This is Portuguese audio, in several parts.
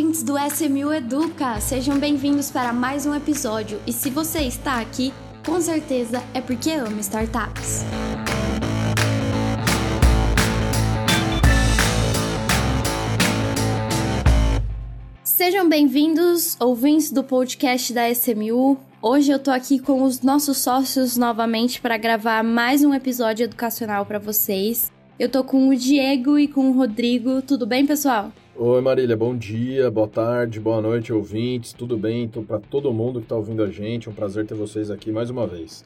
ouvintes do SMU Educa! Sejam bem-vindos para mais um episódio. E se você está aqui, com certeza é porque ama startups. Sejam bem-vindos, ouvintes do podcast da SMU. Hoje eu tô aqui com os nossos sócios novamente para gravar mais um episódio educacional para vocês. Eu tô com o Diego e com o Rodrigo. Tudo bem, pessoal? Oi, Marília, bom dia, boa tarde, boa noite, ouvintes, tudo bem? Então, para todo mundo que está ouvindo a gente, é um prazer ter vocês aqui mais uma vez.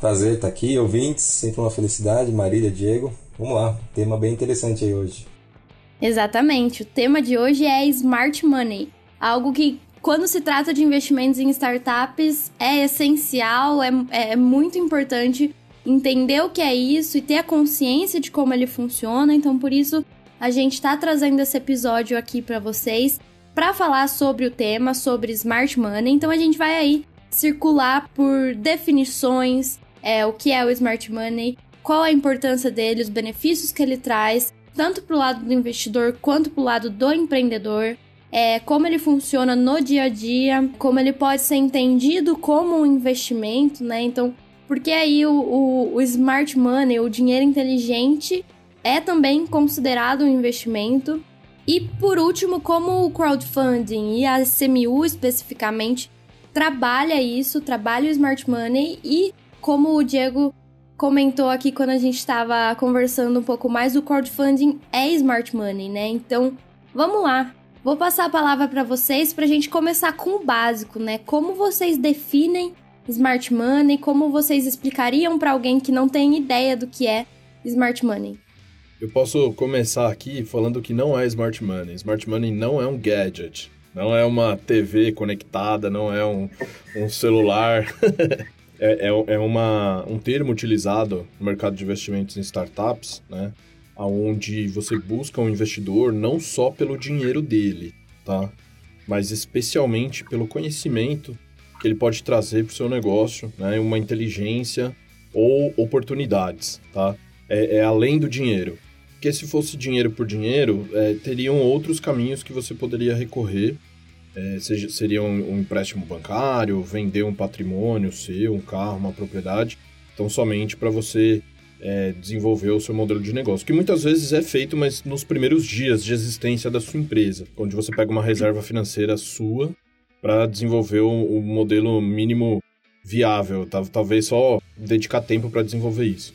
Prazer estar aqui, ouvintes, sempre uma felicidade, Marília, Diego. Vamos lá, tema bem interessante aí hoje. Exatamente, o tema de hoje é Smart Money, algo que quando se trata de investimentos em startups é essencial, é, é muito importante entender o que é isso e ter a consciência de como ele funciona, então por isso a gente está trazendo esse episódio aqui para vocês para falar sobre o tema, sobre smart money. Então a gente vai aí circular por definições, é, o que é o smart money, qual a importância dele, os benefícios que ele traz, tanto para o lado do investidor quanto para o lado do empreendedor. É, como ele funciona no dia a dia, como ele pode ser entendido como um investimento, né? Então, porque aí o, o, o smart money, o dinheiro inteligente, é também considerado um investimento. E por último, como o crowdfunding e a CMU especificamente trabalha isso, trabalha o smart money e como o Diego comentou aqui quando a gente estava conversando um pouco mais, o crowdfunding é smart money, né? Então, vamos lá. Vou passar a palavra para vocês para a gente começar com o básico, né? Como vocês definem smart money? Como vocês explicariam para alguém que não tem ideia do que é smart money? Eu posso começar aqui falando que não é smart money. Smart money não é um gadget, não é uma TV conectada, não é um, um celular. é, é, é uma, um termo utilizado no mercado de investimentos em startups, né? Onde você busca um investidor não só pelo dinheiro dele, tá? Mas especialmente pelo conhecimento que ele pode trazer para o seu negócio, né? Uma inteligência ou oportunidades, tá? É, é, além do dinheiro. Porque se fosse dinheiro por dinheiro, é, teriam outros caminhos que você poderia recorrer. É, seja, seria um, um, empréstimo bancário, vender um patrimônio seu, um carro, uma propriedade. Então, somente para você é, desenvolver o seu modelo de negócio. Que muitas vezes é feito, mas nos primeiros dias de existência da sua empresa, onde você pega uma reserva financeira sua para desenvolver o, o, modelo mínimo viável. Talvez só dedicar tempo para desenvolver isso.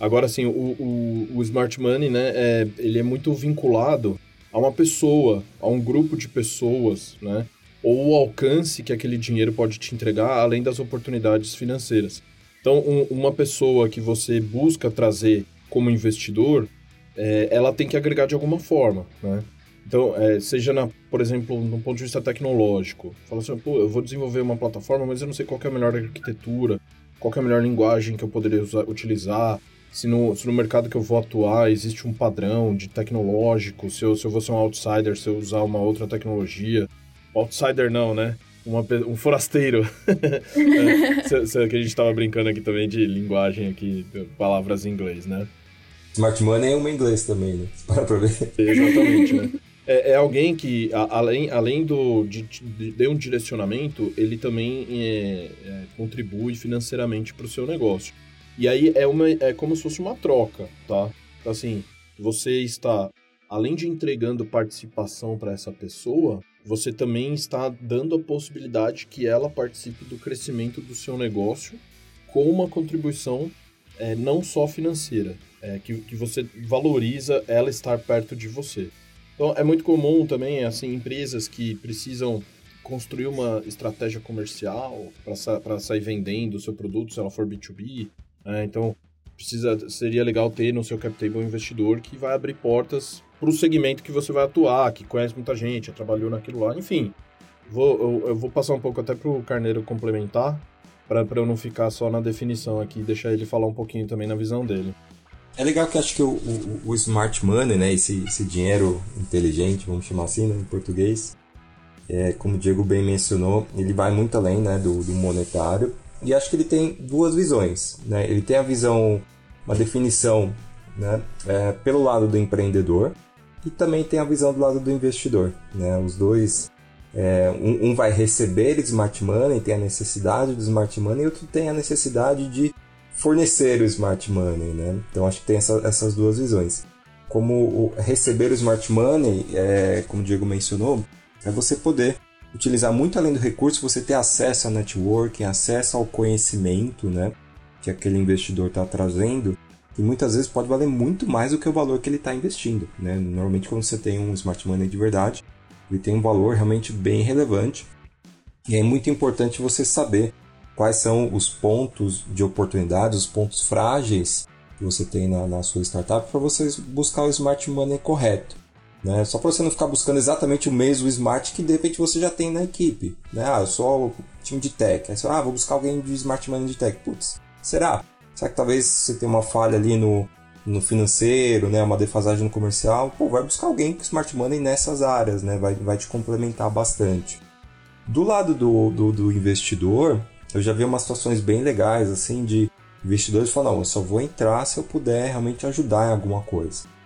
Agora, assim, o, o, o smart money, né, é, ele é muito vinculado a uma pessoa, a um grupo de pessoas, né, ou o alcance que aquele dinheiro pode te entregar, além das oportunidades financeiras. Então, um, uma pessoa que você busca trazer como investidor, é, ela tem que agregar de alguma forma, né? Então, é, seja, na, por exemplo, no ponto de vista tecnológico, fala assim, pô, eu vou desenvolver uma plataforma, mas eu não sei qual é a melhor arquitetura, qual é a melhor linguagem que eu poderia usar, utilizar, se no, se no mercado que eu vou atuar existe um padrão de tecnológico, se eu, se eu vou ser um outsider, se eu usar uma outra tecnologia. Outsider não, né? Uma, um forasteiro. é, se, que a gente estava brincando aqui também de linguagem aqui, palavras em inglês, né? Smart Money é uma em inglês também, né? Para pra ver. Exatamente, né? É, é, alguém que, a, além, além do, de, de, de, um direcionamento, ele também é, é contribui financeiramente para o seu negócio. E aí é, uma, é como se fosse uma troca, tá? Assim, você está, além de entregando participação para essa pessoa, você também está dando a possibilidade que ela participe do crescimento do seu negócio com uma contribuição é, não só financeira, é, que, que você valoriza ela estar perto de você. Então, é muito comum também, assim, empresas que precisam construir uma estratégia comercial para sair vendendo o seu produto, se ela for B2B, é, então, precisa, seria legal ter no seu cap table um investidor que vai abrir portas para o segmento que você vai atuar, que conhece muita gente, já trabalhou naquilo lá, enfim. Vou, eu, eu vou passar um pouco até para o Carneiro complementar, para eu não ficar só na definição aqui, deixar ele falar um pouquinho também na visão dele. É legal que acho que o, o, o smart money, né, esse, esse dinheiro inteligente, vamos chamar assim, né, em português, é, como o Diego bem mencionou, ele vai muito além né, do, do monetário e acho que ele tem duas visões. Né? Ele tem a visão, uma definição né, é, pelo lado do empreendedor, e também tem a visão do lado do investidor. Né? Os dois, é, um, um, vai receber smart money, tem a necessidade do smart money, e outro tem a necessidade de fornecer o smart money. Né? Então acho que tem essa, essas duas visões. Como receber o smart money, é, como o Diego mencionou, é você poder utilizar muito além do recurso, você ter acesso ao networking, acesso ao conhecimento né, que aquele investidor está trazendo, e muitas vezes pode valer muito mais do que o valor que ele está investindo. Né? Normalmente, quando você tem um smart money de verdade, ele tem um valor realmente bem relevante. E é muito importante você saber quais são os pontos de oportunidade, os pontos frágeis que você tem na, na sua startup para você buscar o smart money correto. Né? Só para você não ficar buscando exatamente o mesmo smart que de repente você já tem na equipe. Né? Ah, eu sou time de tech. Aí você, ah, vou buscar alguém de smart money de tech. Putz, será? Será que talvez você tenha uma falha ali no, no financeiro, né? uma defasagem no comercial? Pô, vai buscar alguém com smart money nessas áreas, né? vai, vai te complementar bastante. Do lado do, do, do investidor, eu já vi umas situações bem legais, assim, de investidores falando, não, eu só vou entrar se eu puder realmente ajudar em alguma coisa.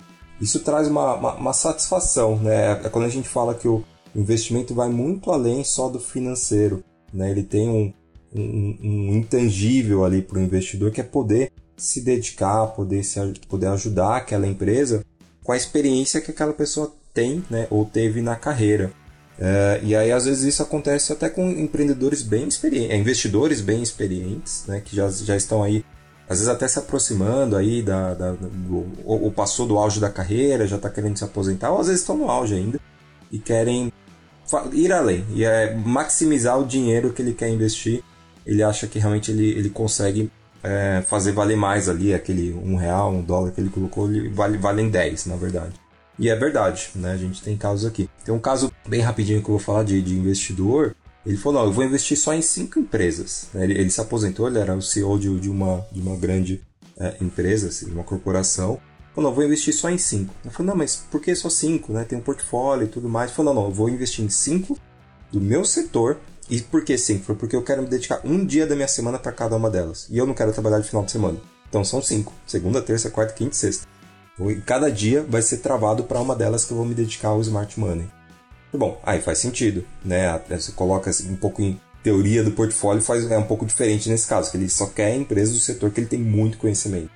Isso traz uma, uma, uma satisfação, né? É quando a gente fala que o investimento vai muito além só do financeiro, né? Ele tem um, um, um intangível ali para o investidor que é poder se dedicar, poder, se, poder ajudar aquela empresa com a experiência que aquela pessoa tem, né? Ou teve na carreira. É, e aí, às vezes, isso acontece até com empreendedores bem experientes, é, investidores bem experientes, né, que já, já estão aí às vezes até se aproximando aí da, da do, ou, ou, passou do auge da carreira, já está querendo se aposentar, ou às vezes estão no auge ainda e querem ir além e é maximizar o dinheiro que ele quer investir. Ele acha que realmente ele, ele consegue é, fazer valer mais ali aquele um real, um dólar que ele colocou, ele vale valem 10, na verdade. E é verdade, né? A gente tem casos aqui. Tem um caso bem rapidinho que eu vou falar de, de investidor ele falou: não, eu vou investir só em cinco empresas. Ele, ele se aposentou, ele era o CEO de, de uma, de uma grande é, empresa, assim, uma corporação. Falou: não, vou investir só em cinco. Eu falei: não, mas por que só cinco? Né? Tem um portfólio e tudo mais. Ele falou: não, não, eu vou investir em cinco do meu setor. E por que cinco? Foi porque eu quero me dedicar um dia da minha semana para cada uma delas. E eu não quero trabalhar de final de semana. Então são cinco: segunda, terça, quarta, quinta e sexta. E cada dia vai ser travado para uma delas que eu vou me dedicar ao smart money. Bom, aí faz sentido, né? Você coloca um pouco em teoria do portfólio, faz, é um pouco diferente nesse caso, que ele só quer empresas do setor que ele tem muito conhecimento.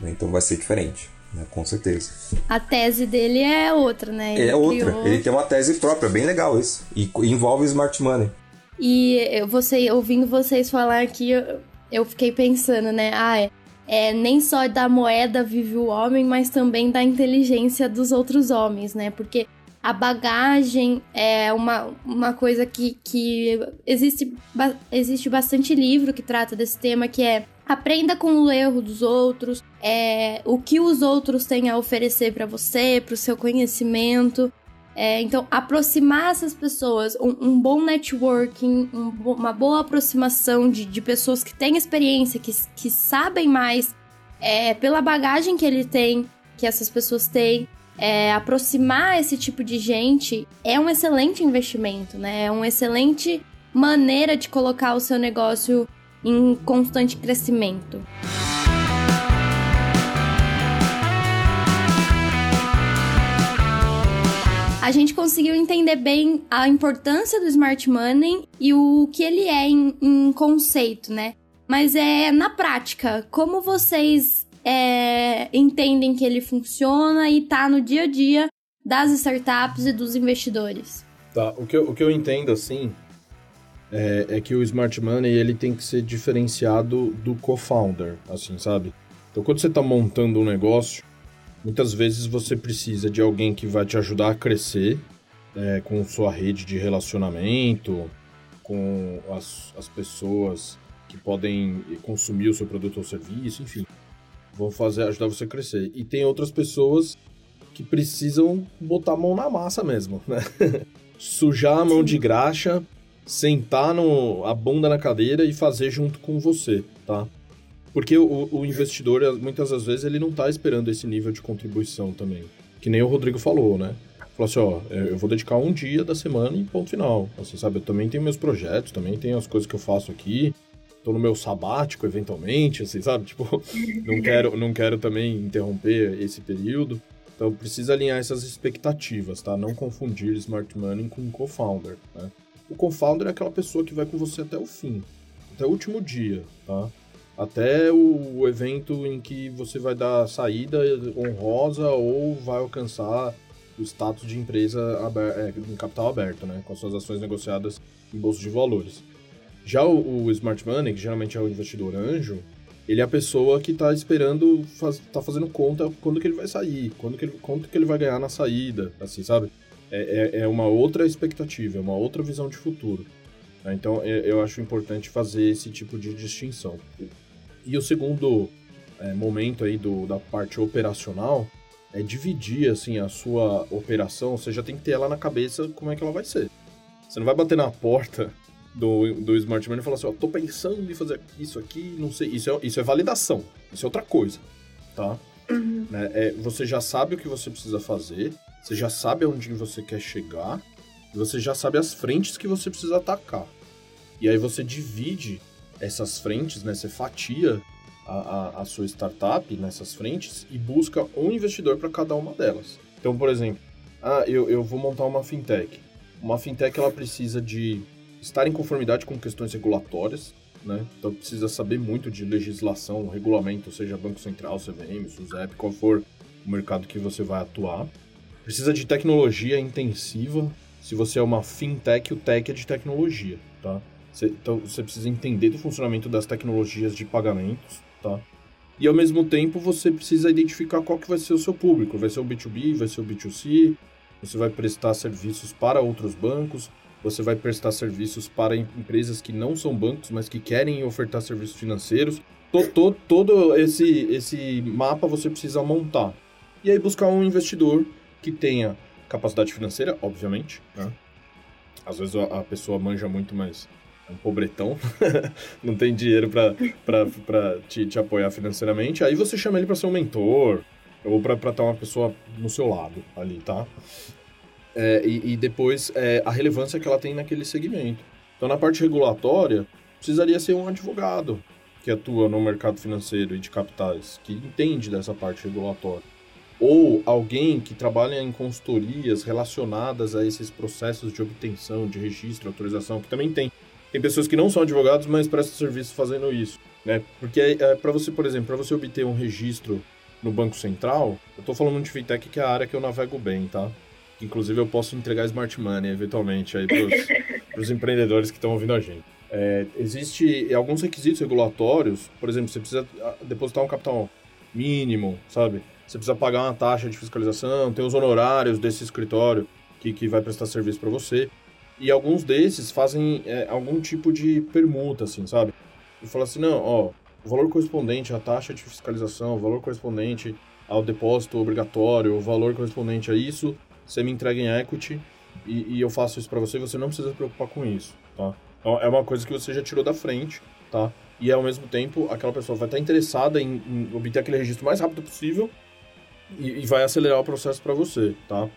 Né? Então vai ser diferente. Né? Com certeza. A tese dele é outra, né? Ele é outra. Criou... Ele tem uma tese própria, bem legal isso. E envolve smart money. E você, ouvindo vocês falar aqui, eu, eu fiquei pensando, né? Ah, é, é, nem só da moeda vive o homem, mas também da inteligência dos outros homens, né? Porque a bagagem é uma, uma coisa que, que existe, existe bastante livro que trata desse tema, que é aprenda com o erro dos outros, é, o que os outros têm a oferecer para você, para o seu conhecimento. É, então, aproximar essas pessoas, um, um bom networking, um, uma boa aproximação de, de pessoas que têm experiência, que, que sabem mais, é, pela bagagem que ele tem, que essas pessoas têm, é, aproximar esse tipo de gente é um excelente investimento, né? É uma excelente maneira de colocar o seu negócio em constante crescimento. A gente conseguiu entender bem a importância do smart money e o que ele é em, em conceito, né? Mas é na prática, como vocês é, entendem que ele funciona e tá no dia a dia das startups e dos investidores. Tá, o que eu, o que eu entendo assim é, é que o smart money ele tem que ser diferenciado do co-founder, assim, sabe? Então quando você está montando um negócio, muitas vezes você precisa de alguém que vai te ajudar a crescer é, com sua rede de relacionamento, com as, as pessoas que podem consumir o seu produto ou serviço, enfim vão fazer ajudar você a crescer. E tem outras pessoas que precisam botar a mão na massa mesmo, né? Sujar a mão de graxa, sentar no, a bunda na cadeira e fazer junto com você, tá? Porque o, o investidor, muitas das vezes, ele não está esperando esse nível de contribuição também. Que nem o Rodrigo falou, né? Falou assim, ó, é, eu vou dedicar um dia da semana e ponto final. Assim, sabe? Eu também tenho meus projetos, também tenho as coisas que eu faço aqui tô no meu sabático eventualmente, assim, sabe? Tipo, não quero, não quero também interromper esse período. Então precisa alinhar essas expectativas, tá? Não confundir smart money com co-founder, né? O co-founder é aquela pessoa que vai com você até o fim, até o último dia, tá? Até o evento em que você vai dar saída honrosa ou vai alcançar o status de empresa aberta, é, em capital aberto, né? Com as suas ações negociadas em bolsa de valores. Já o, o Smart Money, que geralmente é o investidor anjo, ele é a pessoa que está esperando, faz, tá fazendo conta quando que ele vai sair, quando que ele, quanto que ele vai ganhar na saída, assim, sabe? É, é, é uma outra expectativa, é uma outra visão de futuro. Né? Então, é, eu acho importante fazer esse tipo de distinção. E o segundo é, momento aí do, da parte operacional é dividir, assim, a sua operação, você já tem que ter ela na cabeça como é que ela vai ser. Você não vai bater na porta do, do Smart Money e falar assim, ó, tô pensando em fazer isso aqui, não sei. Isso é, isso é validação, isso é outra coisa, tá? Uhum. Né? É, você já sabe o que você precisa fazer, você já sabe aonde você quer chegar, você já sabe as frentes que você precisa atacar. E aí você divide essas frentes, né? Você fatia a, a, a sua startup nessas frentes e busca um investidor para cada uma delas. Então, por exemplo, ah, eu, eu vou montar uma fintech. Uma fintech ela precisa de estar em conformidade com questões regulatórias, né? Então precisa saber muito de legislação, regulamento, seja Banco Central, CVM, SUSEP, qual for o mercado que você vai atuar. Precisa de tecnologia intensiva. Se você é uma fintech, o tech é de tecnologia, tá? então você precisa entender do funcionamento das tecnologias de pagamentos, tá? E ao mesmo tempo você precisa identificar qual que vai ser o seu público. Vai ser o B2B, vai ser o B2C, você vai prestar serviços para outros bancos, você vai prestar serviços para empresas que não são bancos, mas que querem ofertar serviços financeiros. Todo, todo esse, esse mapa você precisa montar. E aí buscar um investidor que tenha capacidade financeira, obviamente. Né? Às vezes a pessoa manja muito, mas é um pobretão, não tem dinheiro para te, te apoiar financeiramente. Aí você chama ele para ser um mentor ou para estar uma pessoa no seu lado ali, tá? É, e, e, depois é, a relevância que ela tem naquele segmento. Então, na parte regulatória, precisaria ser um advogado que atua no mercado financeiro e de capitais, que entende dessa parte regulatória. Ou alguém que trabalha em consultorias relacionadas a esses processos de obtenção, de registro, autorização, que também tem. Tem pessoas que não são advogados, mas prestam serviço fazendo isso. Né? Porque é, para você, por exemplo, para você obter um registro no Banco Central, eu estou falando de fintech que é a área que eu navego bem, tá? Inclusive eu posso entregar smart money eventualmente aí para os empreendedores que estão ouvindo a gente. É, existe alguns requisitos regulatórios, por exemplo, você precisa ah, depositar um capital mínimo, sabe? Você precisa pagar uma taxa de fiscalização, tem os honorários desse escritório que, que vai prestar serviço para você. E alguns desses fazem é, algum tipo de permuta, assim, sabe? E fala assim, não, ó, o valor correspondente à taxa de fiscalização, o valor correspondente ao depósito obrigatório, o valor correspondente a isso, você me entrega em equity e, e eu faço isso para você, você não precisa se preocupar com isso, tá? Então, é uma coisa que você já tirou da frente, tá? E ao mesmo tempo, aquela pessoa vai estar interessada em, em obter aquele registro o mais rápido possível e, e vai acelerar o processo para você, tá?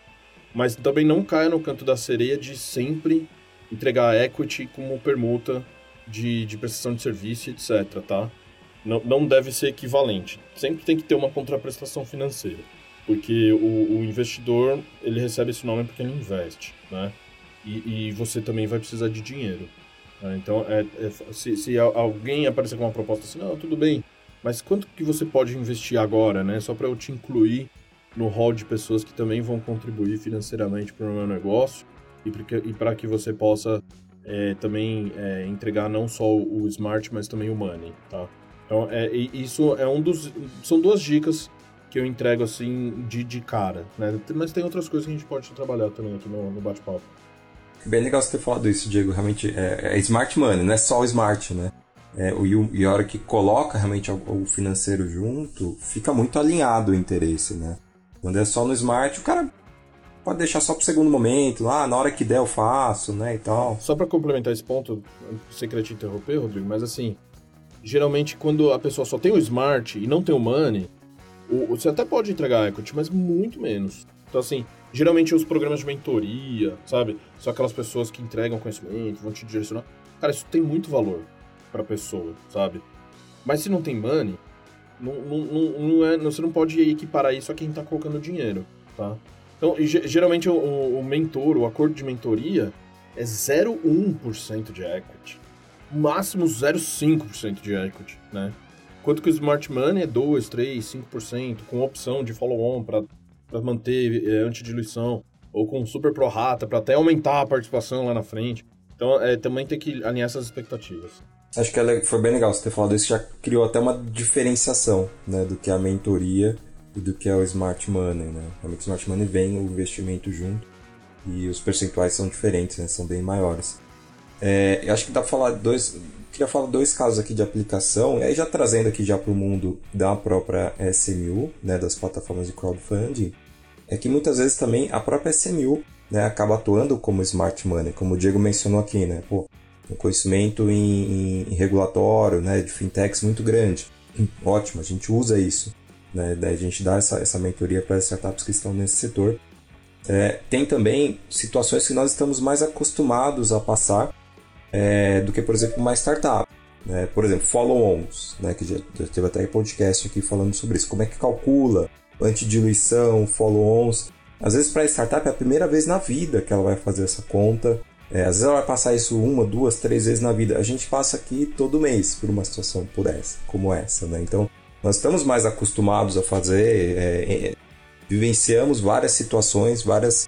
Mas também não caia no canto da sereia de sempre entregar equity como permuta de, de prestação de serviço, etc, tá? Não, não deve ser equivalente. Sempre tem que ter uma contraprestação financeira porque o, o, investidor ele recebe esse nome porque ele investe, né? E, e você também vai precisar de dinheiro. Né? Então, é, é, se, se, alguém aparecer com uma proposta assim, não, tudo bem, mas quanto que você pode investir agora, né? Só para eu te incluir no hall de pessoas que também vão contribuir financeiramente para o meu negócio e para que você possa é, também é, entregar não só o smart, mas também o money, tá? Então, é, isso é um dos... São duas dicas que eu entrego assim de, de cara, né? Mas tem outras coisas que a gente pode trabalhar também aqui no, no bate-papo. Bem legal você ter falado isso, Diego. Realmente é, é smart money, não é só o smart, né? É, o, e a hora que coloca realmente o, o financeiro junto, fica muito alinhado o interesse, né? Quando é só no smart, o cara pode deixar só pro segundo momento, ah, na hora que der eu faço, né, e tal. Só para complementar esse ponto, sem querer te interromper, Rodrigo, mas assim, geralmente quando a pessoa só tem o smart e não tem o money, o, você até pode entregar equity, mas muito menos. Então, assim, geralmente os programas de mentoria, sabe? São aquelas pessoas que entregam conhecimento, vão te direcionar. Cara, isso tem muito valor pra pessoa, sabe? Mas se não tem money, Não, não, não, não é, você não pode equiparar isso a quem está colocando dinheiro, tá? Então, geralmente o, o mentor, o acordo de mentoria é 0,1% de equity. Máximo 0,5% de equity, né? Enquanto que o Smart Money é 2, 3, 5%, com opção de follow-on para manter é, antidiluição, ou com super pro rata para até aumentar a participação lá na frente. Então, é, também tem que alinhar essas expectativas. Acho que é foi bem legal você ter falado isso, já criou até uma diferenciação né, do que é a mentoria e do que é o Smart Money. Né? Realmente o Smart Money vem o investimento junto e os percentuais são diferentes, né, são bem maiores. É, eu acho que dá para falar dois. Queria falar dois casos aqui de aplicação, e aí já trazendo aqui já para o mundo da própria SMU, né, das plataformas de crowdfunding, é que muitas vezes também a própria SMU né, acaba atuando como smart money, como o Diego mencionou aqui, né? Pô, um conhecimento em, em, regulatório, né, de fintechs muito grande. Ótimo, a gente usa isso. Né, a gente dá essa, essa mentoria para as startups que estão nesse setor. É, tem também situações que nós estamos mais acostumados a passar é, do que, por exemplo, uma startup. Né? Por exemplo, follow-ons, né? que já, teve até podcast aqui falando sobre isso. Como é que calcula antidiluição, follow-ons? Às vezes, para a startup, é a primeira vez na vida que ela vai fazer essa conta. É, às vezes ela vai passar isso uma, duas, três vezes na vida. A gente passa aqui todo mês por uma situação por essa, como essa, né? Então, nós estamos mais acostumados a fazer, é, é, vivenciamos várias situações, várias,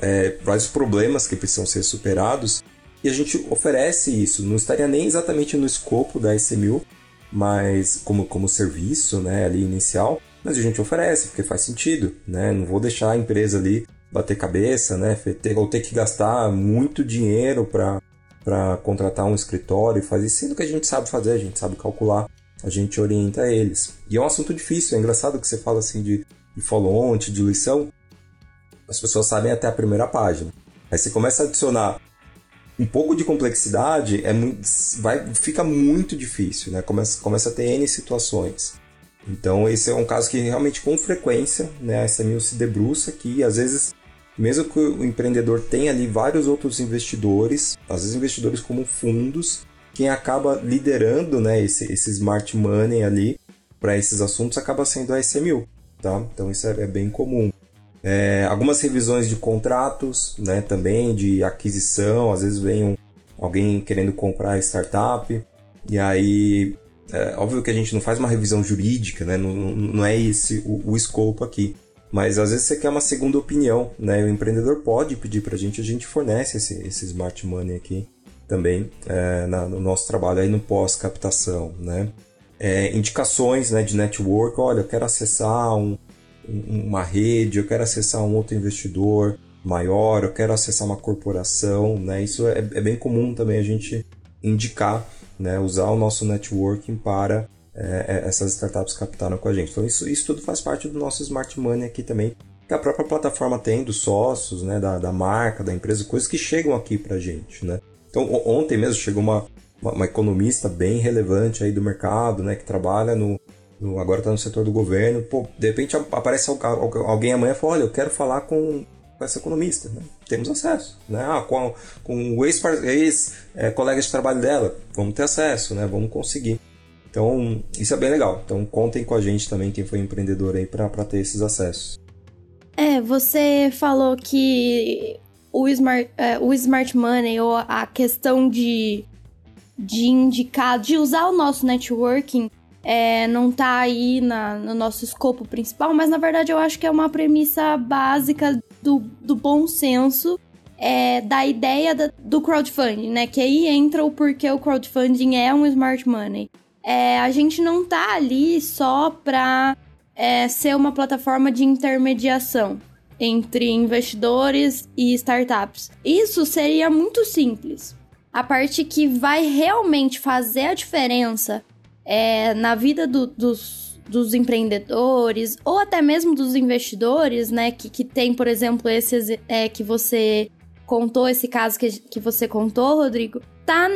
é, vários problemas que precisam ser superados e a gente oferece isso. Não estaria nem exatamente no escopo da SMU, mas como, como serviço, né, ali inicial, mas a gente oferece porque faz sentido, né? Não vou deixar a empresa ali bater cabeça, né? Ter, ou ter que gastar muito dinheiro para contratar um escritório e fazer, sendo que a gente sabe fazer, a gente sabe calcular, a gente orienta eles. E é um assunto difícil, é engraçado que você fala assim de, de follow-on, de diluição, as pessoas sabem até a primeira página. Aí você começa a adicionar um pouco de complexidade, é muito, vai, fica muito difícil, né? Começa, começa a ter N situações. Então, esse é um caso que realmente, com frequência, né, a SMU se debruça que, às vezes, mesmo que o empreendedor tenha ali vários outros investidores, às vezes investidores como fundos, quem acaba liderando né, esse, esse smart money ali para esses assuntos acaba sendo a SMU. Tá? Então, isso é, é bem comum. É, algumas revisões de contratos, né, também de aquisição, às vezes vem um, alguém querendo comprar a startup, e aí é óbvio que a gente não faz uma revisão jurídica, né, não, não é esse o, o escopo aqui, mas às vezes você quer uma segunda opinião, né, o empreendedor pode pedir para a gente, a gente fornece esse, esse smart money aqui também é, na, no nosso trabalho aí no pós-captação, né. É, indicações né, de network, olha, eu quero acessar um, uma rede, eu quero acessar um outro investidor maior, eu quero acessar uma corporação, né? Isso é, é bem comum também a gente indicar, né? Usar o nosso networking para é, é, essas startups captaram com a gente. Então isso, isso tudo faz parte do nosso smart money aqui também, que a própria plataforma tem dos sócios, né? Da, da marca, da empresa, coisas que chegam aqui para a gente, né? Então ontem mesmo chegou uma, uma, uma economista bem relevante aí do mercado, né? Que trabalha no no, agora está no setor do governo, pô, de repente aparece alguém amanhã e fala, olha, eu quero falar com, com essa economista, né? temos acesso, né? Ah, com, com o ex-colega ex, é, de trabalho dela, vamos ter acesso, né? vamos conseguir. Então, isso é bem legal. Então, contem com a gente também, quem foi empreendedor aí, para ter esses acessos. É, você falou que o Smart, é, o smart Money ou a questão de, de indicar, de usar o nosso networking é, não tá aí na, no nosso escopo principal, mas na verdade eu acho que é uma premissa básica do, do bom senso é, da ideia da, do crowdfunding, né? Que aí entra o porquê o crowdfunding é um smart money. É, a gente não tá ali só para é, ser uma plataforma de intermediação entre investidores e startups. Isso seria muito simples. A parte que vai realmente fazer a diferença é, na vida do, dos, dos empreendedores ou até mesmo dos investidores, né? Que, que tem, por exemplo, esses é, que você contou, esse caso que, que você contou, Rodrigo, tá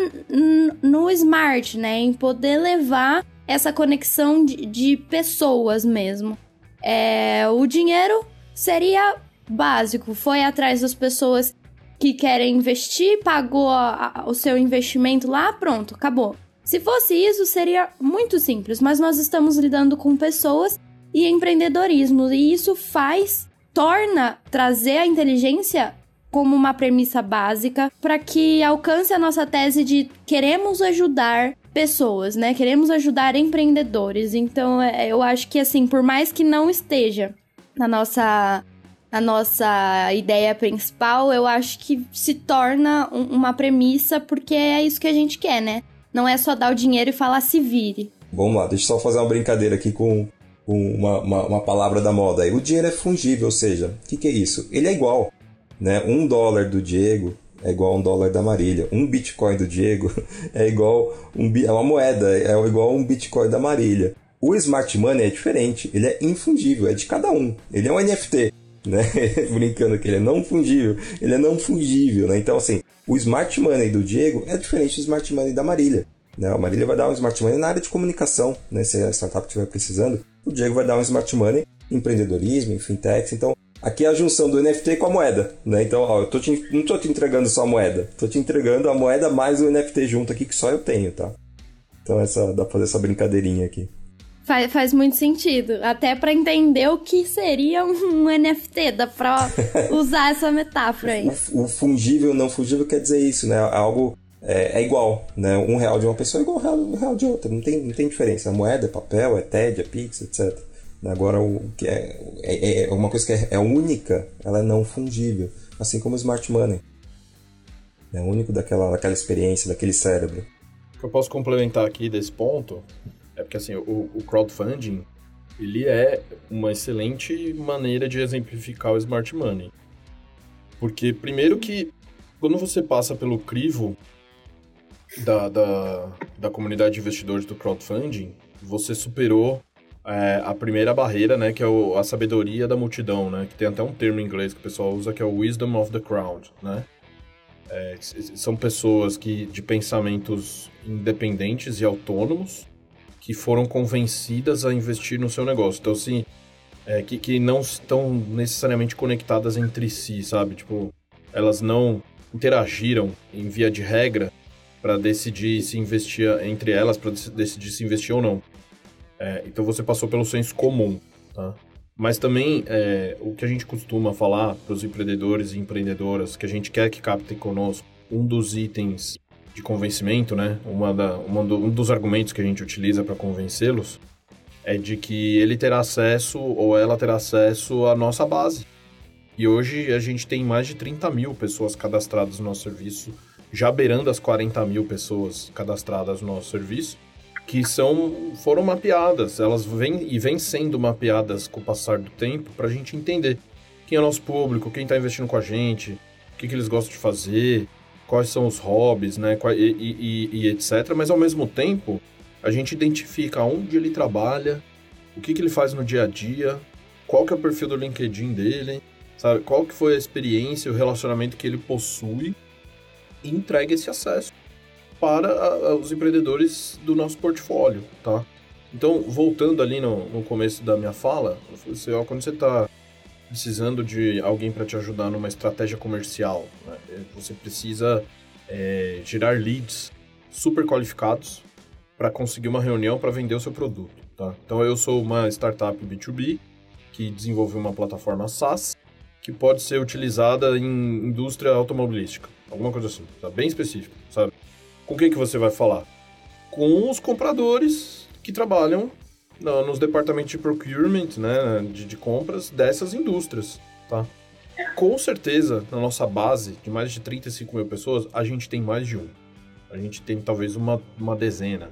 no smart, né? Em poder levar essa conexão de, de pessoas mesmo. É, o dinheiro seria básico, foi atrás das pessoas que querem investir, pagou a, a, o seu investimento lá, pronto, acabou. Se fosse isso, seria muito simples, mas nós estamos lidando com pessoas e empreendedorismo, e isso faz, torna trazer a inteligência como uma premissa básica para que alcance a nossa tese de queremos ajudar pessoas, né? Queremos ajudar empreendedores. Então, é, eu acho que assim, por mais que não esteja na nossa a nossa ideia principal, eu acho que se torna um, uma premissa porque é isso que a gente quer, né? Não é só dar o dinheiro e falar se vire. Vamos lá, deixa eu só fazer uma brincadeira aqui com, com uma, uma, uma, palavra da moda. O dinheiro é fungível, ou seja, o que, que é isso? Ele é igual. Né? Um dólar do Diego é igual a um dólar da Marília. Um Bitcoin do Diego é igual um, é uma moeda, é igual a um Bitcoin da Marília. O Smart Money é diferente, ele é infungível, é de cada um. Ele é um NFT né? Brincando que ele é não fungível, ele é não fungível, né? Então, assim, o smart money do Diego é diferente do smart money da Marília. Né? A Marília vai dar um smart money na área de comunicação, né? Se a startup estiver precisando, o Diego vai dar um smart money em empreendedorismo, em fintechs. Então, aqui é a junção do NFT com a moeda, né? Então, ó, eu tô te, não estou te entregando só a moeda, estou te entregando a moeda mais o NFT junto aqui que só eu tenho, tá? Então, essa, dá pra fazer essa brincadeirinha aqui. Faz, faz muito sentido. Até para entender o que seria um NFT. Dá pra usar essa metáfora aí. O, o fungível não fungível quer dizer isso, né? Algo é, é, igual, né? Um real de uma pessoa é igual um real, um real de outra. Não tem, não tem diferença. A moeda é papel, é TED, é Pix, etc. Agora, o que é, é, é uma coisa que é, é, única, ela é não fungível. Assim como o Smart Money. É único daquela, daquela experiência, daquele cérebro. Eu posso complementar aqui desse ponto é porque assim, o, o crowdfunding, ele é uma excelente maneira de exemplificar o smart money. Porque primeiro que quando você passa pelo crivo da, da, da comunidade de investidores do crowdfunding, você superou é, a primeira barreira, né, que é o, a sabedoria da multidão, né, que tem até um termo em inglês que o pessoal usa que é o wisdom of the crowd, né. É, são pessoas que de pensamentos independentes e autônomos que foram convencidas a investir no seu negócio. Então, assim, é, que, que não estão necessariamente conectadas entre si, sabe? Tipo, elas não interagiram em via de regra para decidir se investir entre elas, para decidir se investir ou não. É, então você passou pelo senso comum, tá? Mas também é, o que a gente costuma falar para os empreendedores e empreendedoras que a gente quer que captem conosco, um dos itens de convencimento, né? Uma da, uma do, um dos argumentos que a gente utiliza para convencê-los é de que ele terá acesso ou ela terá acesso à nossa base. E hoje a gente tem mais de 30 mil pessoas cadastradas no nosso serviço, já beirando as 40 mil pessoas cadastradas no nosso serviço, que são foram mapeadas. Elas vêm e vêm sendo mapeadas com o passar do tempo para a gente entender quem é o nosso público, quem está investindo com a gente, o que, que eles gostam de fazer, quais são os hobbies, né, e, e, e, etc. Mas ao mesmo tempo, a gente identifica onde ele trabalha, o que, que ele faz no dia a dia, qual que é o perfil do LinkedIn dele, sabe? Qual que foi a experiência, o relacionamento que ele possui e entrega esse acesso para a, os empreendedores do nosso portfólio, tá? Então, voltando ali no, no começo da minha fala, você, ó, quando você está precisando de alguém para te ajudar numa estratégia comercial. Né? Você precisa é, gerar leads super qualificados para conseguir uma reunião para vender o seu produto. Tá? Então eu sou uma startup B2B que desenvolve uma plataforma SaaS que pode ser utilizada em indústria automobilística, alguma coisa assim, tá? bem específico, sabe? Com quem que você vai falar? Com os compradores que trabalham no, nos departamentos de procurement, né, de, de compras dessas indústrias, tá? Com certeza, na nossa base de mais de 35 mil pessoas, a gente tem mais de um. A gente tem talvez uma, uma dezena,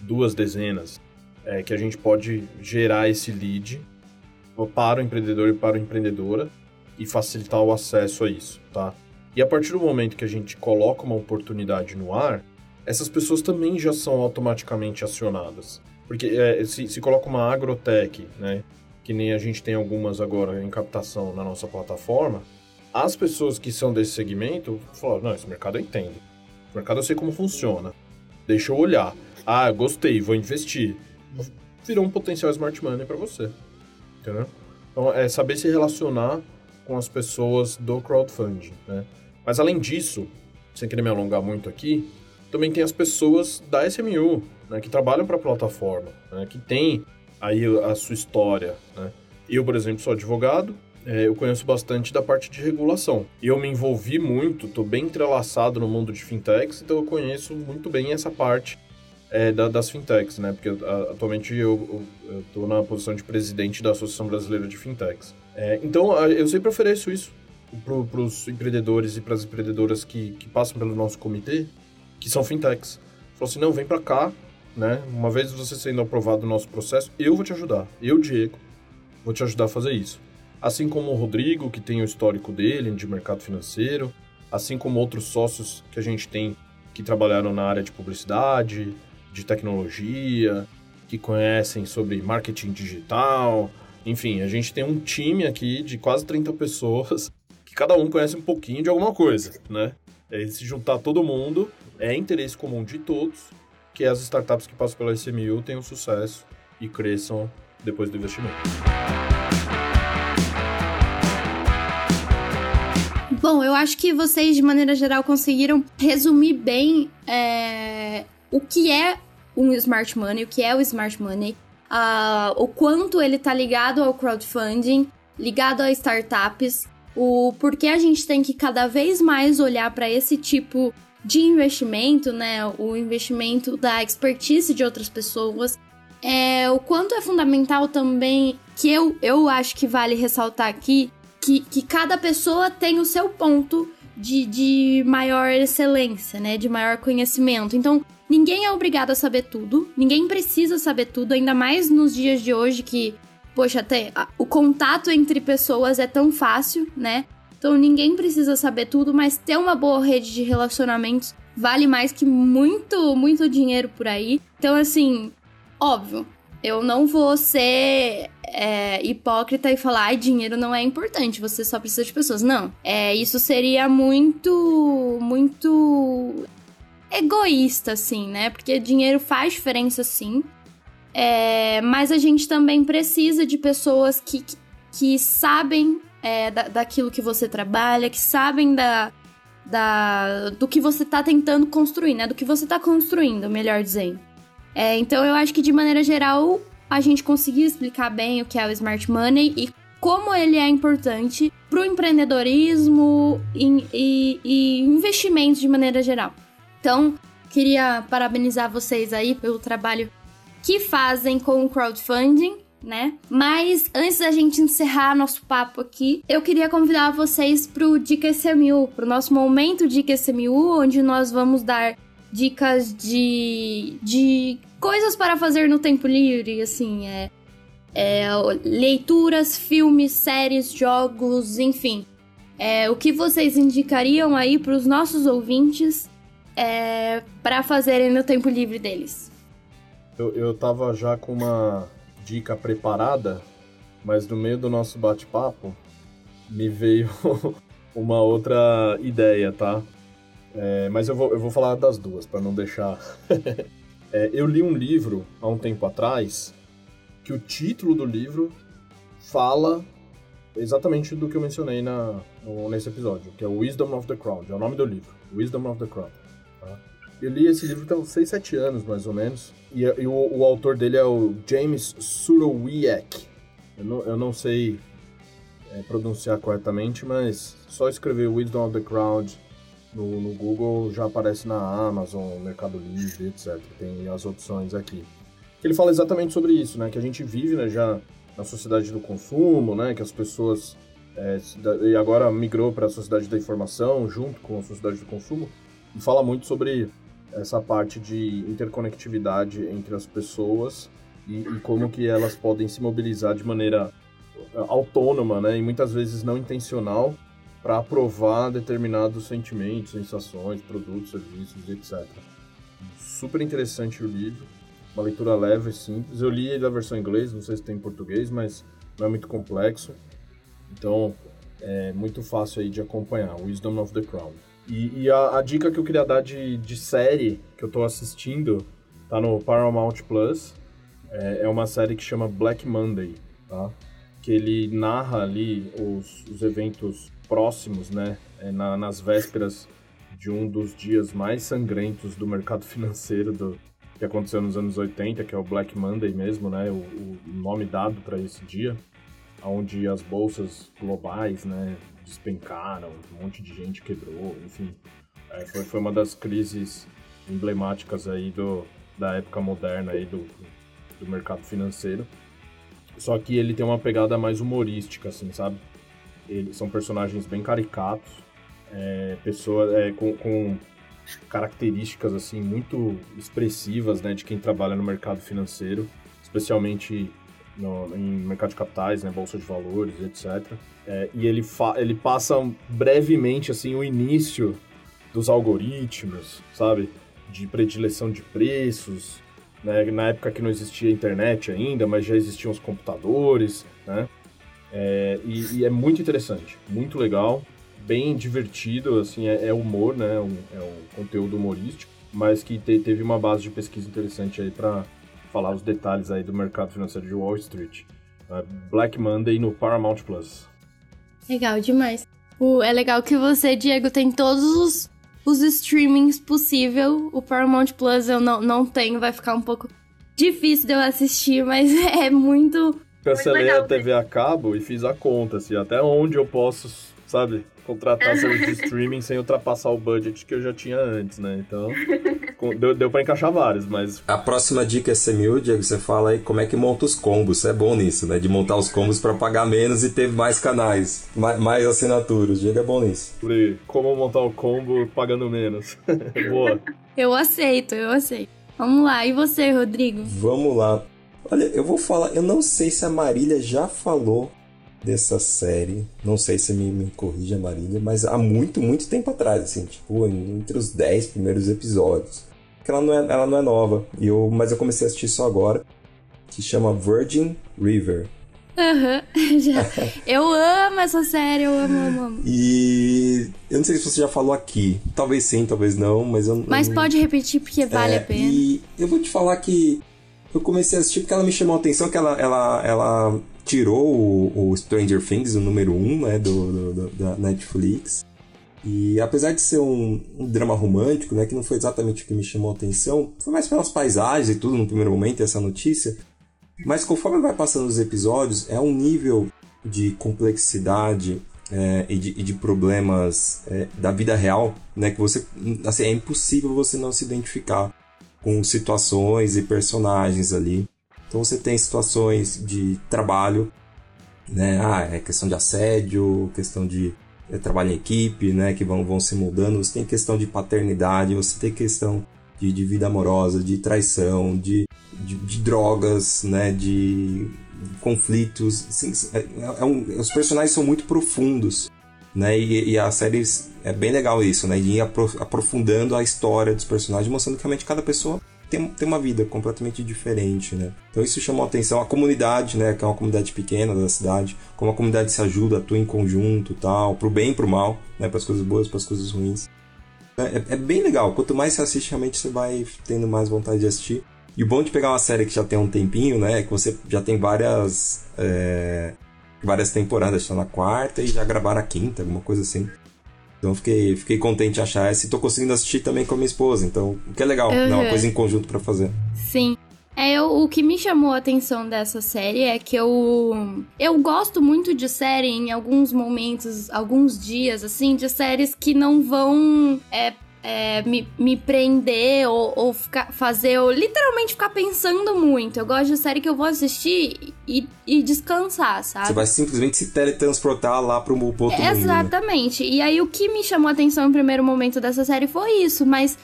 duas dezenas, é, que a gente pode gerar esse lead para o empreendedor e para a empreendedora e facilitar o acesso a isso, tá? E a partir do momento que a gente coloca uma oportunidade no ar, essas pessoas também já são automaticamente acionadas. Porque é, se, se coloca uma agrotech, né? Que nem a gente tem algumas agora em captação na nossa plataforma, as pessoas que são desse segmento falam, não, esse mercado eu entendo. Esse mercado eu sei como funciona. Deixa eu olhar. Ah, gostei, vou investir. Virou um potencial smart money para você. Entendeu? Então, é saber se relacionar com as pessoas do crowdfunding, né? Mas além disso, sem querer me alongar muito aqui, também tem as pessoas da SMU, né, que trabalham para a plataforma, né, que tem aí a sua história. Né. Eu, por exemplo, sou advogado, é, eu conheço bastante da parte de regulação. Eu me envolvi muito, estou bem entrelaçado no mundo de fintechs, então eu conheço muito bem essa parte é, da, das fintechs, né? Porque a, atualmente eu estou na posição de presidente da Associação Brasileira de Fintechs. É, então, eu sempre ofereço isso para os empreendedores e para as empreendedoras que, que passam pelo nosso comitê, que são fintechs. Falou assim, não, vem para cá, né? Uma vez você sendo aprovado no nosso processo, eu vou te ajudar. Eu, Diego, vou te ajudar a fazer isso. Assim como o Rodrigo, que tem o histórico dele de mercado financeiro, assim como outros sócios que a gente tem que trabalharam na área de publicidade, de tecnologia, que conhecem sobre marketing digital. Enfim, a gente tem um time aqui de quase 30 pessoas que cada um conhece um pouquinho de alguma coisa, né? É, se juntar todo mundo, é interesse comum de todos que as startups que passam pela SMU tenham sucesso e cresçam depois do investimento. Bom, eu acho que vocês, de maneira geral, conseguiram resumir bem é, o que é um smart money, o que é o smart money, uh, o quanto ele está ligado ao crowdfunding, ligado a startups, o porquê a gente tem que cada vez mais olhar para esse tipo de investimento, né? O investimento da expertise de outras pessoas. É, o quanto é fundamental também, que eu, eu acho que vale ressaltar aqui, que, que cada pessoa tem o seu ponto de, de maior excelência, né? De maior conhecimento. Então, ninguém é obrigado a saber tudo, ninguém precisa saber tudo, ainda mais nos dias de hoje que, poxa, até o contato entre pessoas é tão fácil, né? Então ninguém precisa saber tudo, mas ter uma boa rede de relacionamentos vale mais que muito, muito dinheiro por aí. Então, assim, óbvio, eu não vou ser é, hipócrita e falar, ai, dinheiro não é importante, você só precisa de pessoas. Não. É, isso seria muito, muito egoísta, assim, né? Porque dinheiro faz diferença, sim. É, mas a gente também precisa de pessoas que, que, que sabem é, da, daquilo que você trabalha, que sabem da, da, do que você está tentando construir, né? Do que você está construindo, melhor dizendo. É, então eu acho que de maneira geral a gente conseguiu explicar bem o que é o smart money e como ele é importante para o empreendedorismo e, e, e investimentos de maneira geral. Então, queria parabenizar vocês aí pelo trabalho que fazem com o crowdfunding, né? Mas antes da gente encerrar nosso papo aqui, eu queria convidar vocês para o Dica SMU, para o nosso momento Dica SMU, onde nós vamos dar dicas de, de coisas para fazer no tempo livre, assim, é, é leituras, filmes, séries, jogos, enfim. É, o que vocês indicariam aí para os nossos ouvintes é, para fazerem no tempo livre deles? Eu, eu tava já com uma dica preparada, mas no meio do nosso bate-papo me veio uma outra ideia, tá? É, mas eu vou, eu vou falar das duas, para não deixar. é, eu li um livro há um tempo atrás que o título do livro fala exatamente do que eu mencionei na, nesse episódio, que é Wisdom of the Crowd, é o nome do livro, Wisdom of the Crowd. Eu li esse livro tem uns 6, 7 anos, mais ou menos, e, e o, o, autor dele é o James Surowiecki. Eu não, eu não sei é, pronunciar corretamente, mas só escrever Wisdom of the Crowd no, no Google já aparece na Amazon, Mercado Livre, etc. Tem as opções aqui. Ele fala exatamente sobre isso, né? Que a gente vive né, já na sociedade do consumo, né? Que as pessoas é, e agora migrou para a sociedade da informação junto com a sociedade do consumo e fala muito sobre essa parte de interconectividade entre as pessoas e, e como que elas podem se mobilizar de maneira autônoma, né? E muitas vezes não intencional para aprovar determinados sentimentos, sensações, produtos, serviços, etc. Super interessante o livro, uma leitura leve e simples. Eu li ele na versão em inglês, não sei se tem em português, mas não é muito complexo. Então, é muito fácil aí de acompanhar. Wisdom of the Crown. E, e a, a, dica que eu queria dar de, de série que eu tô assistindo tá no Paramount Plus. É, é uma série que chama Black Monday, tá? Que ele narra ali os, os eventos próximos, né, é, na, nas vésperas de um dos dias mais sangrentos do mercado financeiro do, que aconteceu nos anos 80, que é o Black Monday mesmo, né? O, o nome dado para esse dia, onde as bolsas globais, né, despencaram, um monte de gente quebrou, enfim, é, foi, foi uma das crises emblemáticas aí do, da época moderna aí do, do mercado financeiro. Só que ele tem uma pegada mais humorística, assim, sabe? Eles são personagens bem caricatos, é, pessoas é, com, com características assim muito expressivas, né, de quem trabalha no mercado financeiro, especialmente no, em mercado de capitais, né, bolsa de valores, etc. É, e ele, ele passa brevemente assim o início dos algoritmos, sabe, de predileção de preços, né, na época que não existia internet ainda, mas já existiam os computadores, né, é, e, e, é muito interessante, muito legal, bem divertido, assim, é, é humor, né, é um, é um conteúdo humorístico, mas que te, teve uma base de pesquisa interessante aí para falar os detalhes aí do mercado financeiro de Wall Street. Uh, Black Monday no Paramount Plus. Legal demais. O, é legal que você, Diego, tem todos os, os streamings possível. O Paramount Plus eu não, não tenho, vai ficar um pouco difícil de eu assistir, mas é muito. Cancelei a TV a cabo e fiz a conta, assim, até onde eu posso, sabe? contratar serviço de streaming sem ultrapassar o budget que eu já tinha antes, né? Então, deu, deu pra encaixar vários, mas... A próxima dica é ser Diego, você fala aí como é que monta os combos, você é bom nisso, né? De montar os combos para pagar menos e ter mais canais, mais, mais assinaturas, Diego é bom nisso. Como montar o combo pagando menos. Boa. Eu aceito, eu aceito. Vamos lá, e você, Rodrigo? Vamos lá. Olha, eu vou falar, eu não sei se a Marília já falou dessa série. Não sei se me, me corrija, Marília, mas há muito, muito tempo atrás, assim, tipo, entre os 10 primeiros episódios. Porque ela não é, ela não é nova, e eu, mas eu comecei a assistir só agora, que chama Virgin River. Aham, uhum. eu amo essa série, eu amo, amo, amo. E eu não sei se você já falou aqui, talvez sim, talvez não, mas eu Mas eu, pode repetir porque vale é, a pena. E eu vou te falar que eu comecei a assistir porque ela me chamou a atenção, que ela, ela, ela tirou o, o Stranger Things, o número 1, um, né, do, do, da Netflix. E apesar de ser um, um, drama romântico, né, que não foi exatamente o que me chamou a atenção, foi mais pelas paisagens e tudo no primeiro momento, essa notícia. Mas conforme vai passando os episódios, é um nível de complexidade é, e, de, e, de, problemas é, da vida real, né, que você, assim, é impossível você não se identificar com situações e personagens ali. Então você tem situações de trabalho, né? Ah, é questão de assédio, questão de é, trabalho em equipe, né? Que vão, vão se mudando. Você tem questão de paternidade, você tem questão de, de vida amorosa, de traição, de, de, de drogas, né? De conflitos. Assim, é, é um, os personagens são muito profundos, né? E, e, a série é bem legal isso, né? De ir aprofundando a história dos personagens, mostrando que realmente cada pessoa tem, tem uma vida completamente diferente, né? Então isso chamou a atenção. A comunidade, né? Que é uma comunidade pequena da cidade, como a comunidade se ajuda, atua em conjunto tal, pro bem e pro mal, né? Para as coisas boas, para as coisas ruins. É, é, é, bem legal. Quanto mais você assiste, realmente você vai tendo mais vontade de assistir. E o bom de pegar uma série que já tem um tempinho, né? É que você já tem várias. É, várias temporadas, está na quarta e já gravaram a quinta, alguma coisa assim. Então fiquei, fiquei contente de achar essa e tô conseguindo assistir também com a minha esposa. Então, o que é legal, uhum. né? Uma coisa em conjunto para fazer. Sim. É, eu, o que me chamou a atenção dessa série é que eu eu gosto muito de série em alguns momentos, alguns dias, assim, de séries que não vão é, é, me, me prender ou, ou ficar, fazer, ou literalmente ficar pensando muito. Eu gosto de série que eu vou assistir e, e descansar, sabe? Você vai simplesmente se teletransportar lá pro outro mundo. Né? Exatamente. Né? E aí o que me chamou a atenção no primeiro momento dessa série foi isso, mas.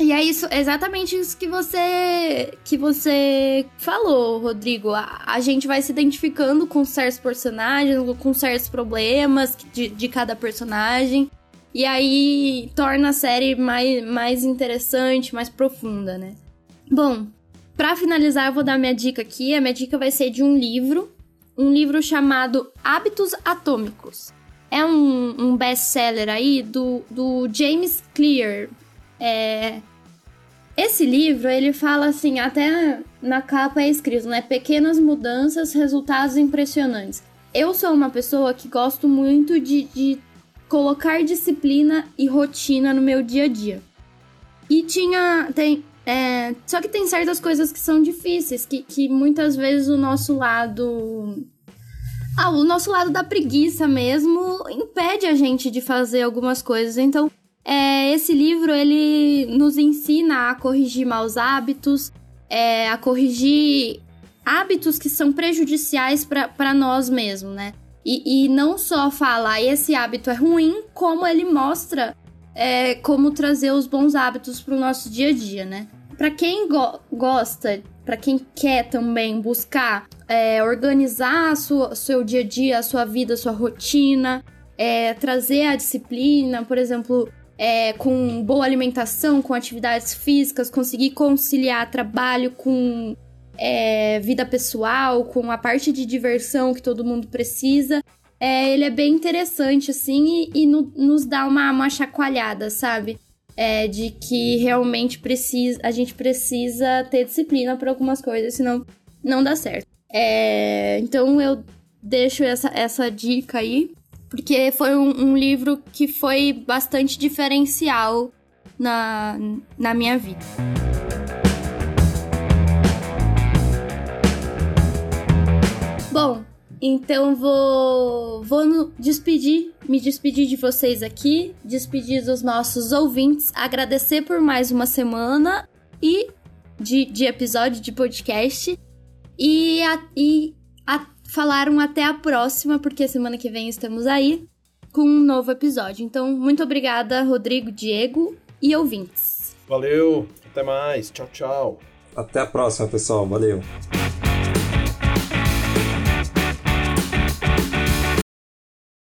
E é isso, exatamente isso que você que você falou, Rodrigo. A, a gente vai se identificando com certos personagens, com certos problemas de, de cada personagem. E aí torna a série mais, mais interessante, mais profunda, né? Bom, para finalizar, eu vou dar minha dica aqui. A minha dica vai ser de um livro, um livro chamado Hábitos Atômicos. É um, um best-seller aí do, do James Clear. É... Esse livro, ele fala assim, até na capa é escrito, né? Pequenas mudanças, resultados impressionantes. Eu sou uma pessoa que gosto muito de, de colocar disciplina e rotina no meu dia a dia. E tinha. Tem, é, só que tem certas coisas que são difíceis, que, que muitas vezes o nosso lado. Ah, o nosso lado da preguiça mesmo impede a gente de fazer algumas coisas. Então, é, esse livro ele nos ensina a corrigir maus hábitos, é, a corrigir hábitos que são prejudiciais para nós mesmos, né? E, e não só fala esse hábito é ruim, como ele mostra é, como trazer os bons hábitos para o nosso dia a dia, né? Para quem go gosta, para quem quer também buscar é, organizar o seu dia a dia, a sua vida, a sua rotina, é, trazer a disciplina, por exemplo, é, com boa alimentação, com atividades físicas, conseguir conciliar trabalho com é, vida pessoal, com a parte de diversão que todo mundo precisa. É, ele é bem interessante, assim, e, e no, nos dá uma, uma chacoalhada, sabe? É, de que realmente precisa, a gente precisa ter disciplina para algumas coisas, senão não dá certo. É, então eu deixo essa, essa dica aí, porque foi um, um livro que foi bastante diferencial na, na minha vida. Bom, então vou vou despedir, me despedir de vocês aqui, despedir dos nossos ouvintes, agradecer por mais uma semana e de, de episódio de podcast e, a, e a, falaram até a próxima, porque semana que vem estamos aí com um novo episódio. Então, muito obrigada, Rodrigo, Diego e ouvintes. Valeu, até mais, tchau, tchau. Até a próxima, pessoal. Valeu.